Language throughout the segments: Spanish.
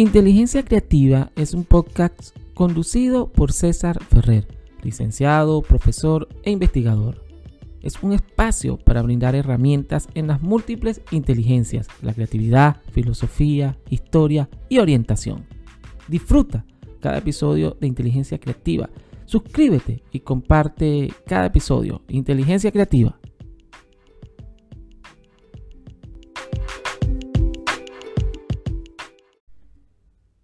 Inteligencia Creativa es un podcast conducido por César Ferrer, licenciado, profesor e investigador. Es un espacio para brindar herramientas en las múltiples inteligencias, la creatividad, filosofía, historia y orientación. Disfruta cada episodio de Inteligencia Creativa. Suscríbete y comparte cada episodio. Inteligencia Creativa.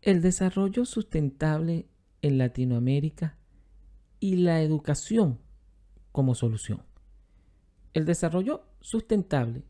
El desarrollo sustentable en Latinoamérica y la educación como solución. El desarrollo sustentable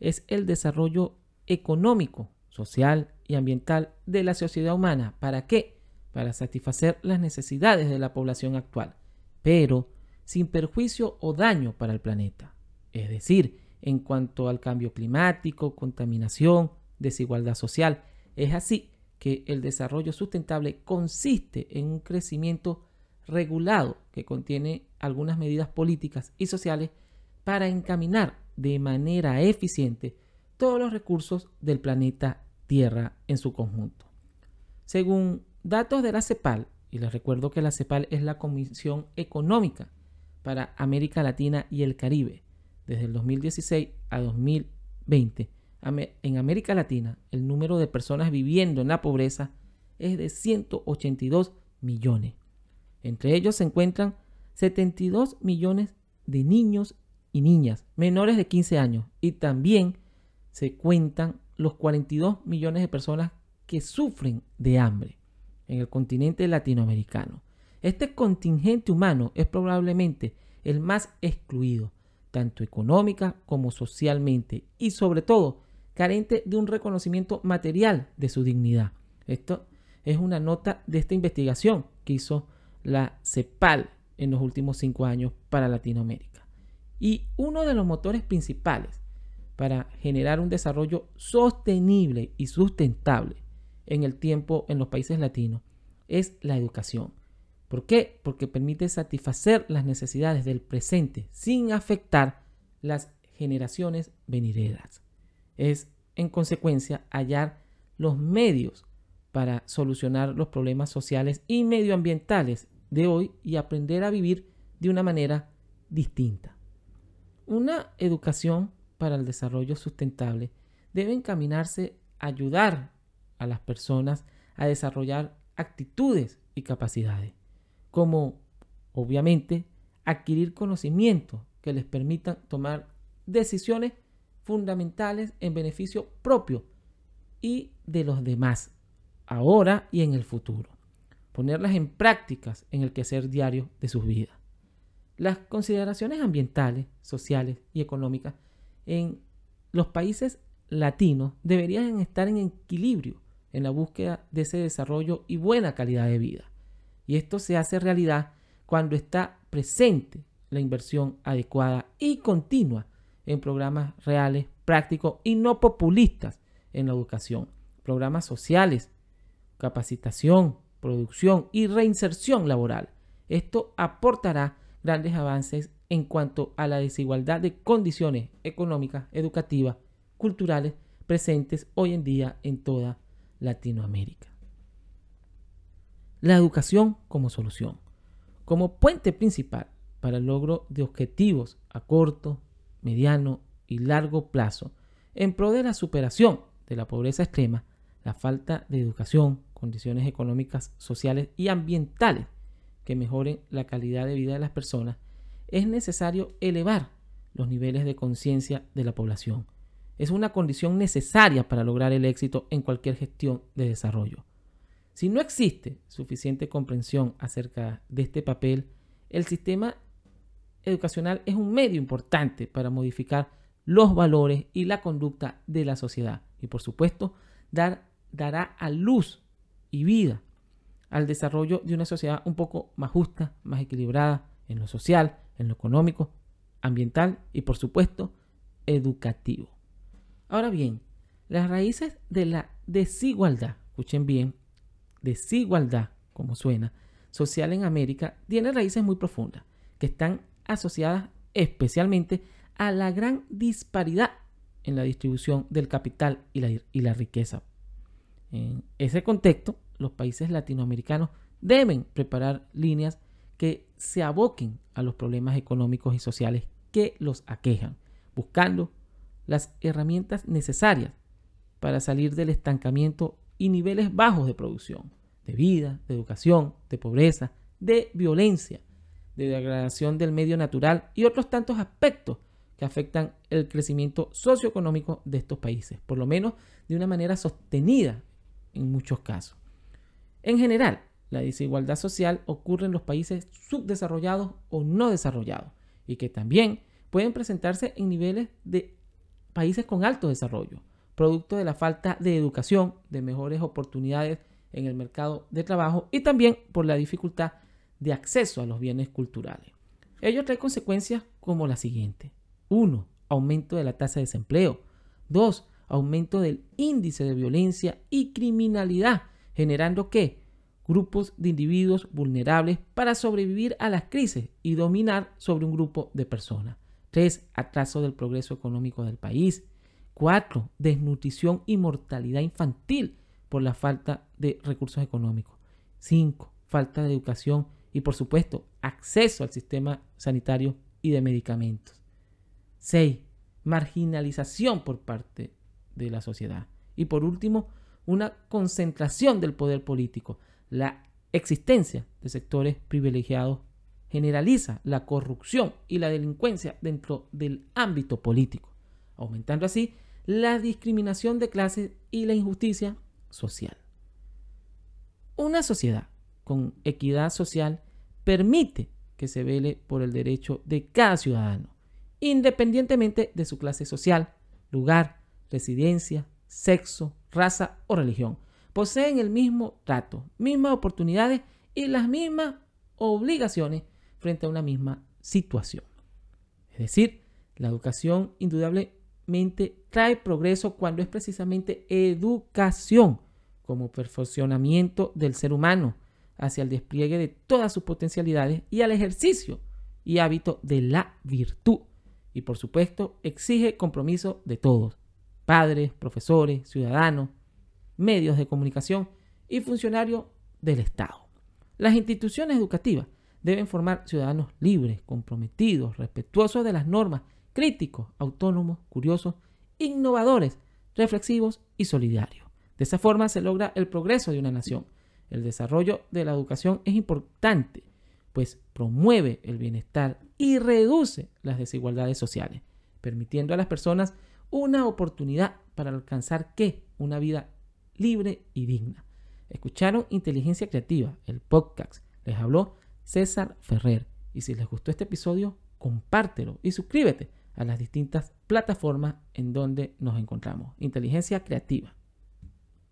es el desarrollo económico, social y ambiental de la sociedad humana. ¿Para qué? Para satisfacer las necesidades de la población actual, pero sin perjuicio o daño para el planeta. Es decir, en cuanto al cambio climático, contaminación, desigualdad social. Es así que el desarrollo sustentable consiste en un crecimiento regulado que contiene algunas medidas políticas y sociales para encaminar de manera eficiente todos los recursos del planeta Tierra en su conjunto. Según datos de la CEPAL, y les recuerdo que la CEPAL es la Comisión Económica para América Latina y el Caribe, desde el 2016 a 2020, en América Latina, el número de personas viviendo en la pobreza es de 182 millones. Entre ellos se encuentran 72 millones de niños y niñas menores de 15 años y también se cuentan los 42 millones de personas que sufren de hambre en el continente latinoamericano. Este contingente humano es probablemente el más excluido, tanto económica como socialmente y sobre todo carente de un reconocimiento material de su dignidad. Esto es una nota de esta investigación que hizo la CEPAL en los últimos cinco años para Latinoamérica. Y uno de los motores principales para generar un desarrollo sostenible y sustentable en el tiempo en los países latinos es la educación. ¿Por qué? Porque permite satisfacer las necesidades del presente sin afectar las generaciones venideras es en consecuencia hallar los medios para solucionar los problemas sociales y medioambientales de hoy y aprender a vivir de una manera distinta. Una educación para el desarrollo sustentable debe encaminarse a ayudar a las personas a desarrollar actitudes y capacidades, como obviamente adquirir conocimientos que les permitan tomar decisiones fundamentales en beneficio propio y de los demás, ahora y en el futuro. Ponerlas en prácticas en el quehacer diario de sus vidas. Las consideraciones ambientales, sociales y económicas en los países latinos deberían estar en equilibrio en la búsqueda de ese desarrollo y buena calidad de vida. Y esto se hace realidad cuando está presente la inversión adecuada y continua en programas reales, prácticos y no populistas en la educación. Programas sociales, capacitación, producción y reinserción laboral. Esto aportará grandes avances en cuanto a la desigualdad de condiciones económicas, educativas, culturales presentes hoy en día en toda Latinoamérica. La educación como solución, como puente principal para el logro de objetivos a corto, mediano y largo plazo en pro de la superación de la pobreza extrema, la falta de educación, condiciones económicas, sociales y ambientales que mejoren la calidad de vida de las personas, es necesario elevar los niveles de conciencia de la población. Es una condición necesaria para lograr el éxito en cualquier gestión de desarrollo. Si no existe suficiente comprensión acerca de este papel, el sistema educacional es un medio importante para modificar los valores y la conducta de la sociedad. Y por supuesto, dar, dará a luz y vida al desarrollo de una sociedad un poco más justa, más equilibrada en lo social, en lo económico, ambiental y por supuesto educativo. Ahora bien, las raíces de la desigualdad, escuchen bien, desigualdad, como suena, social en América, tiene raíces muy profundas que están asociadas especialmente a la gran disparidad en la distribución del capital y la, y la riqueza. En ese contexto, los países latinoamericanos deben preparar líneas que se aboquen a los problemas económicos y sociales que los aquejan, buscando las herramientas necesarias para salir del estancamiento y niveles bajos de producción, de vida, de educación, de pobreza, de violencia, de degradación del medio natural y otros tantos aspectos que afectan el crecimiento socioeconómico de estos países, por lo menos de una manera sostenida en muchos casos. En general, la desigualdad social ocurre en los países subdesarrollados o no desarrollados y que también pueden presentarse en niveles de países con alto desarrollo, producto de la falta de educación, de mejores oportunidades en el mercado de trabajo y también por la dificultad de acceso a los bienes culturales. Ello trae consecuencias como la siguiente. 1. Aumento de la tasa de desempleo. 2. Aumento del índice de violencia y criminalidad, generando que grupos de individuos vulnerables para sobrevivir a las crisis y dominar sobre un grupo de personas. 3. Atraso del progreso económico del país. 4. Desnutrición y mortalidad infantil por la falta de recursos económicos. 5. Falta de educación y por supuesto acceso al sistema sanitario y de medicamentos. 6. Marginalización por parte de la sociedad. Y por último, una concentración del poder político. La existencia de sectores privilegiados generaliza la corrupción y la delincuencia dentro del ámbito político, aumentando así la discriminación de clases y la injusticia social. Una sociedad con equidad social permite que se vele por el derecho de cada ciudadano, independientemente de su clase social, lugar, residencia, sexo, raza o religión. Poseen el mismo trato, mismas oportunidades y las mismas obligaciones frente a una misma situación. Es decir, la educación indudablemente trae progreso cuando es precisamente educación como perfeccionamiento del ser humano hacia el despliegue de todas sus potencialidades y al ejercicio y hábito de la virtud. Y por supuesto, exige compromiso de todos, padres, profesores, ciudadanos, medios de comunicación y funcionarios del Estado. Las instituciones educativas deben formar ciudadanos libres, comprometidos, respetuosos de las normas, críticos, autónomos, curiosos, innovadores, reflexivos y solidarios. De esa forma se logra el progreso de una nación. El desarrollo de la educación es importante, pues promueve el bienestar y reduce las desigualdades sociales, permitiendo a las personas una oportunidad para alcanzar qué? Una vida libre y digna. Escucharon Inteligencia Creativa, el podcast. Les habló César Ferrer. Y si les gustó este episodio, compártelo y suscríbete a las distintas plataformas en donde nos encontramos. Inteligencia Creativa.